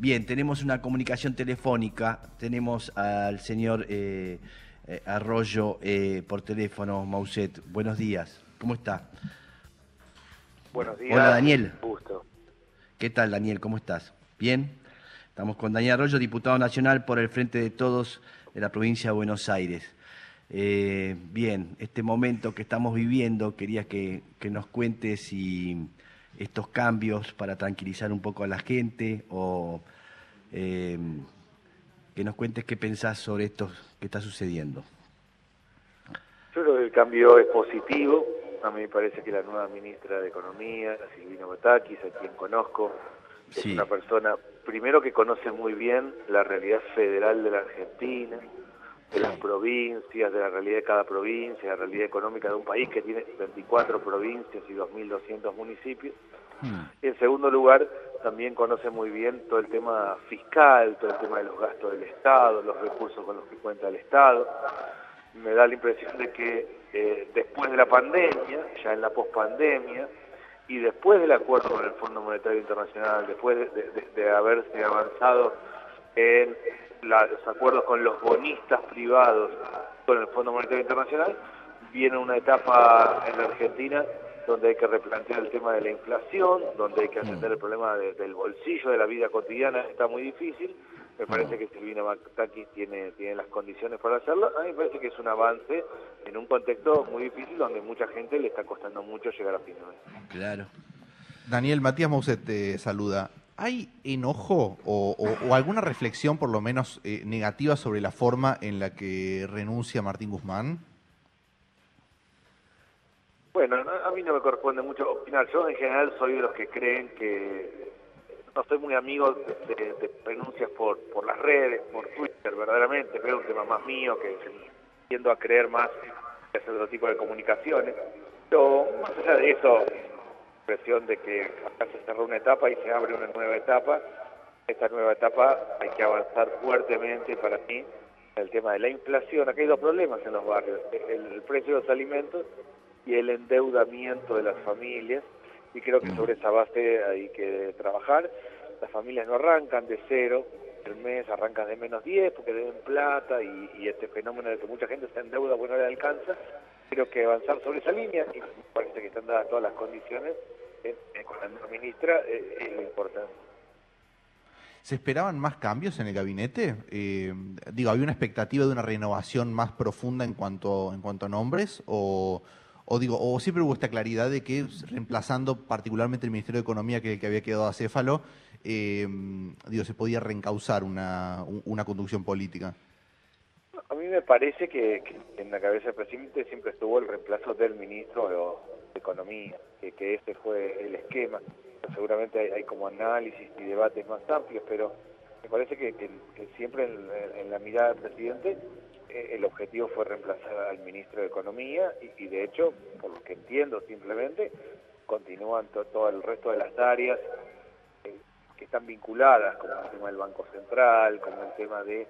Bien, tenemos una comunicación telefónica, tenemos al señor eh, eh, Arroyo eh, por teléfono, Mauset. Buenos días, ¿cómo está? Buenos días. Hola Daniel. Gusto. ¿Qué tal Daniel? ¿Cómo estás? ¿Bien? Estamos con Daniel Arroyo, diputado nacional por el Frente de Todos de la provincia de Buenos Aires. Eh, bien, este momento que estamos viviendo, quería que, que nos cuentes si estos cambios para tranquilizar un poco a la gente o eh, que nos cuentes qué pensás sobre esto que está sucediendo. Yo creo que el cambio es positivo. A mí me parece que la nueva ministra de Economía, Silvina Batakis, a quien conozco, es Sí. una persona, primero que conoce muy bien la realidad federal de la Argentina, de las provincias, de la realidad de cada provincia, la realidad económica de un país que tiene 24 provincias y 2.200 municipios. Y en segundo lugar, también conoce muy bien todo el tema fiscal, todo el tema de los gastos del Estado, los recursos con los que cuenta el Estado. Me da la impresión de que eh, después de la pandemia, ya en la pospandemia, y después del acuerdo con el Fondo Monetario Internacional, después de, de- de- de haberse avanzado en la- los acuerdos con los bonistas privados con el Fondo Monetario Internacional, viene una etapa en la Argentina donde hay que replantear el tema de la inflación, donde hay que atender el problema de- del bolsillo, de la vida cotidiana, está muy difícil. Me parece que Silvina Matakis tiene, tiene las condiciones para hacerlo. A mí me parece que es un avance en un contexto muy difícil donde mucha gente le está costando mucho llegar a fin de mes. Claro. Daniel, Matías Mouset te saluda. ¿Hay enojo o, o- o alguna reflexión, por lo menos eh, negativa, sobre la forma en la que renuncia Martín Guzmán? Mí no me corresponde mucho opinar. Yo en general soy de los que creen que no soy muy amigo de, de- renuncias por, por las redes, por Twitter, verdaderamente. Veo un tema más mío que, tiendo a creer más hacer otro tipo de comunicaciones. Pero más allá de eso, impresión de que acá se cerró una etapa y se abre una nueva etapa. Esta nueva etapa hay que avanzar fuertemente para mí el tema de la inflación. Aquí hay dos problemas en los barrios, el precio de los alimentos y el endeudamiento de las familias. Y creo que sobre esa base hay que trabajar. Las familias no arrancan de cero, el mes arrancan de menos 10 porque deben plata y, y este fenómeno de que mucha gente se endeuda, bueno, no le alcanza. Creo que avanzar sobre esa línea y parece que están dadas todas las condiciones eh, eh, con la ministra eh, es lo importante. ¿Se esperaban más cambios en el gabinete? Eh, digo, ¿había una expectativa de una renovación más profunda en cuanto, en cuanto a nombres? O, o digo, o siempre hubo esta claridad de que reemplazando particularmente el Ministerio de Economía que, había quedado acéfalo, eh, se podía reencauzar una, un- una conducción política? A mí me parece que, en la cabeza del presidente siempre estuvo el reemplazo del ministro de, Economía, que, que ese fue el esquema. Seguramente hay, como análisis y debates más amplios, pero me parece que, siempre en, la mirada del presidente el objetivo fue reemplazar al ministro de Economía y, y de hecho, por lo que entiendo simplemente, continúan to- todo el resto de las áreas eh, que están vinculadas, como el tema del Banco Central, como el tema de,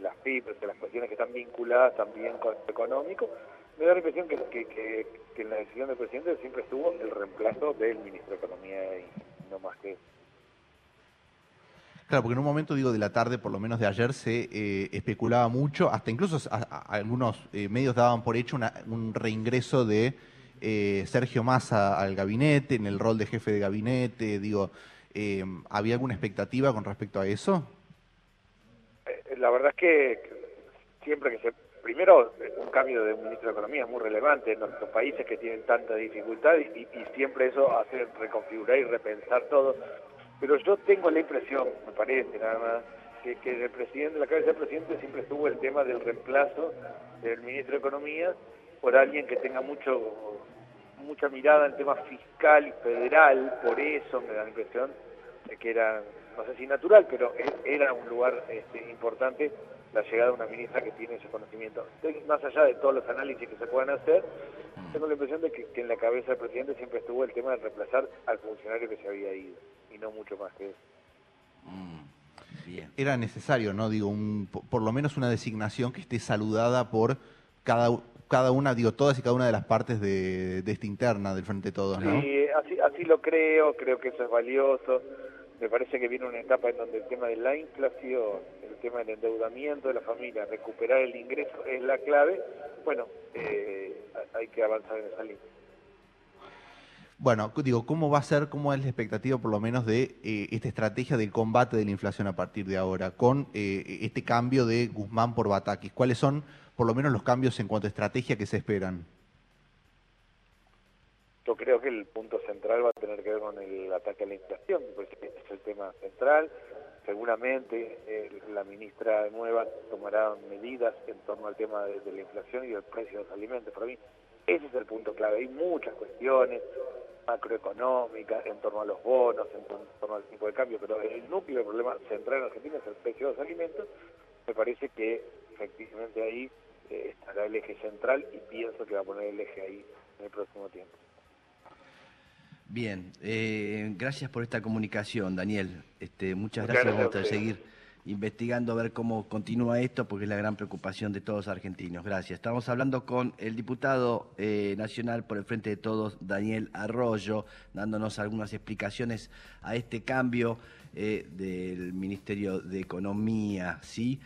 las PIB, de las cuestiones que están vinculadas también con lo económico, me da la impresión que, que, que- que en la decisión del presidente siempre estuvo el reemplazo del ministro de Economía y no más que. Claro, porque en un momento, digo, de la tarde, por lo menos de ayer, se eh, especulaba mucho, hasta incluso algunos eh, medios daban por hecho una- un reingreso de eh, Sergio Massa al gabinete, en el rol de jefe de gabinete, digo, eh, ¿había alguna expectativa con respecto a eso? Eh, La verdad es que siempre que se... Primero, un cambio de ministro de Economía es muy relevante en nuestros países que tienen tanta dificultad y- y siempre eso hace reconfigurar y repensar todo. Pero yo tengo la impresión, me parece nada más, que, que el presidente, la cabeza del presidente siempre estuvo el tema del reemplazo del ministro de Economía por alguien que tenga mucho mucha mirada en tema fiscal y federal, por eso me da la impresión de que era, no sé si natural, pero e- era un lugar este, importante la llegada de una ministra que tiene ese conocimiento. Más allá de todos los análisis que se puedan hacer, tengo la impresión de que, que en la cabeza del presidente siempre estuvo el tema de reemplazar al funcionario que se había ido, y no mucho más que eso. Bien. Era necesario, ¿no? Digo, un- po- por lo menos una designación que esté saludada por cada, cada una, digo, todas y cada una de las partes de, de esta interna del Frente de Todos, ¿no? Sí, así, así lo creo, creo que eso es valioso. me parece que viene una etapa en donde el tema de la inflación, el tema del endeudamiento de la familia, recuperar el ingreso es la clave, bueno, eh, hay que avanzar en esa línea. Bueno, digo, ¿cómo va a ser, cómo es la expectativa por lo menos de eh, esta estrategia del combate de la inflación a partir de ahora, con eh, este cambio de Guzmán por Batakis? ¿Cuáles son por lo menos los cambios en cuanto a estrategia que se esperan? Yo creo que el punto central va a tener que ver con el ataque a la inflación, porque es el tema central. Seguramente eh, la ministra nueva tomará medidas en torno al tema de, de la inflación y del precio de los alimentos. Para mí, ese es el punto clave. Hay muchas cuestiones, macroeconómica, en torno a los bonos, en torno al tipo de cambio, pero el núcleo del problema central en Argentina es el precio de los alimentos. Me parece que efectivamente ahí eh, estará el eje central y pienso que va a poner el eje ahí en el próximo tiempo. Bien, eh, gracias por esta comunicación, Daniel. Este, muchas, gracias, a seguir investigando a ver cómo continúa esto, porque es la gran preocupación de todos los argentinos. Gracias. Estamos hablando con el diputado eh, nacional por el Frente de Todos, Daniel Arroyo, dándonos algunas explicaciones a este cambio eh, del Ministerio de Economía, ¿sí?